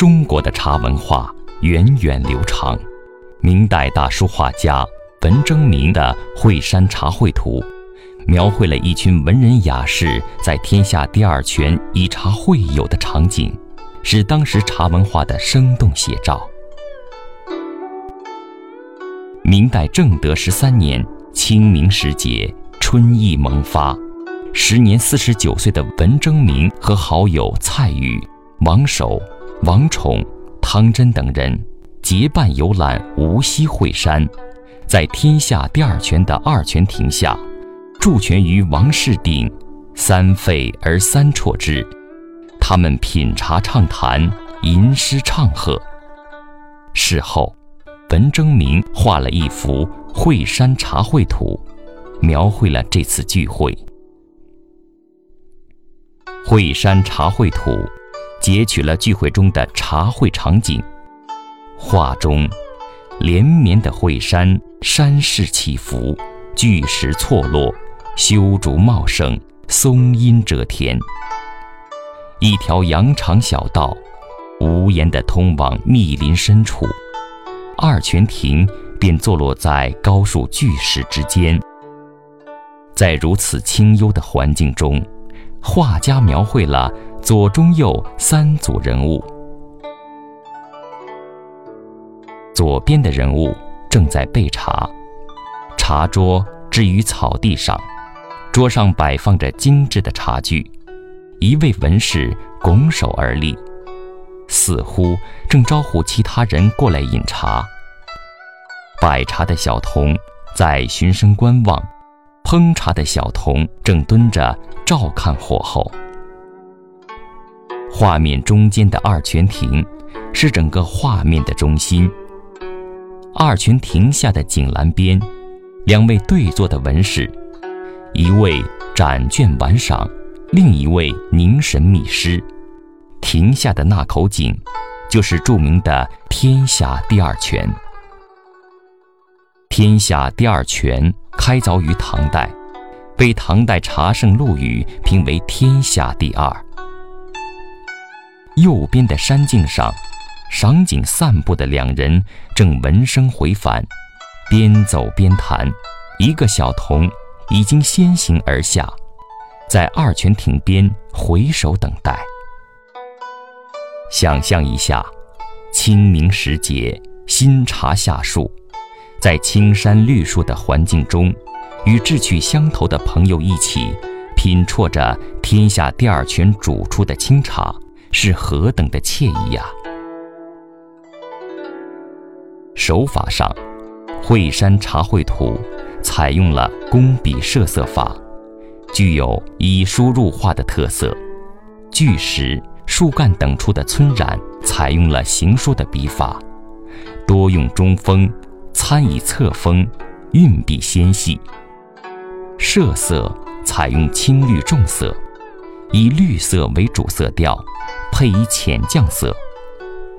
中国的茶文化源远流长。明代大书画家文征明的《惠山茶会图》，描绘了一群文人雅士在天下第二泉以茶会友的场景，是当时茶文化的生动写照。明代正德十三年清明时节，春意萌发，时年四十九岁的文征明和好友蔡禺、王守、王宠、汤真等人。结伴游览无锡惠山，在天下第二泉的二泉亭下，驻泉于王室顶，三沸而三啜之。他们品茶畅谈，吟诗唱和。事后，文征明画了一幅《惠山茶会图》，描绘了这次聚会。《惠山茶会图》截取了聚会中的茶会场景。画中，连绵的惠山山势起伏，巨石错落，修竹茂盛，松阴遮天。一条羊肠小道，无言地通往密林深处。二泉亭便坐落在高树巨石之间。在如此清幽的环境中，画家描绘了左、中、右三组人物。左边的人物正在备茶，茶桌置于草地上，桌上摆放着精致的茶具，一位文士拱手而立，似乎正招呼其他人过来饮茶。摆茶的小童在循声观望，烹茶的小童正蹲着照看火候。画面中间的二泉亭是整个画面的中心。二泉亭下的井栏边，两位对坐的文士，一位展卷玩赏，另一位凝神密诗。亭下的那口井，就是著名的天下第二泉。天下第二泉开凿于唐代，被唐代茶圣陆羽评为天下第二。右边的山径上。赏景散步的两人正闻声回返，边走边谈。一个小童已经先行而下，在二泉亭边回首等待。想象一下，清明时节，新茶下树，在青山绿树的环境中，与志趣相投的朋友一起品啜着天下第二泉煮出的清茶，是何等的惬意呀！手法上，《惠山茶会图》采用了工笔设色法，具有以书入画的特色。巨石、树干等处的皴染采用了行书的笔法，多用中锋，参以侧锋，运笔纤细。设色采用青绿重色，以绿色为主色调，配以浅酱色，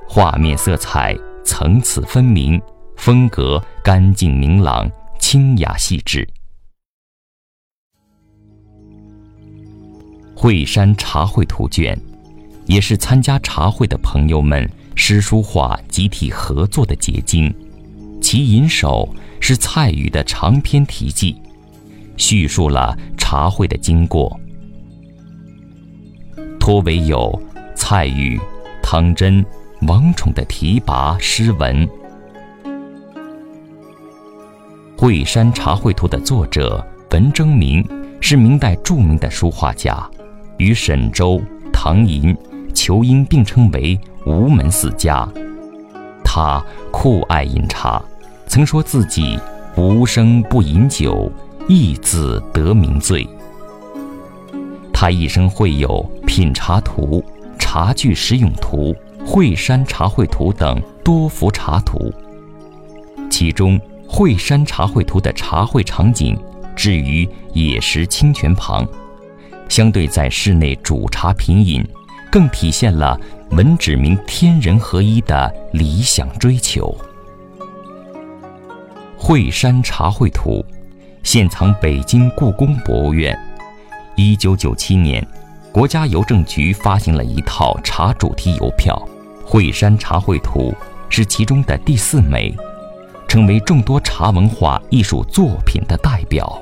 画面色彩。层次分明，风格干净明朗、清雅细致。惠山茶会图卷，也是参加茶会的朋友们诗书画集体合作的结晶。其引首是蔡禺的长篇题记，叙述了茶会的经过。托为有蔡禺、汤真。王宠的提拔诗文，《惠山茶会图》的作者文征明是明代著名的书画家，与沈周、唐寅、仇英并称为吴门四家。他酷爱饮茶，曾说自己无生不饮酒，亦自得名醉。他一生绘有《品茶图》《茶具实用图》。《惠山茶会图》等多幅茶图，其中《惠山茶会图》的茶会场景置于野石清泉旁，相对在室内煮茶品饮，更体现了文指明天人合一的理想追求。《惠山茶会图》现藏北京故宫博物院。一九九七年，国家邮政局发行了一套茶主题邮票。惠山茶会图是其中的第四枚，成为众多茶文化艺术作品的代表。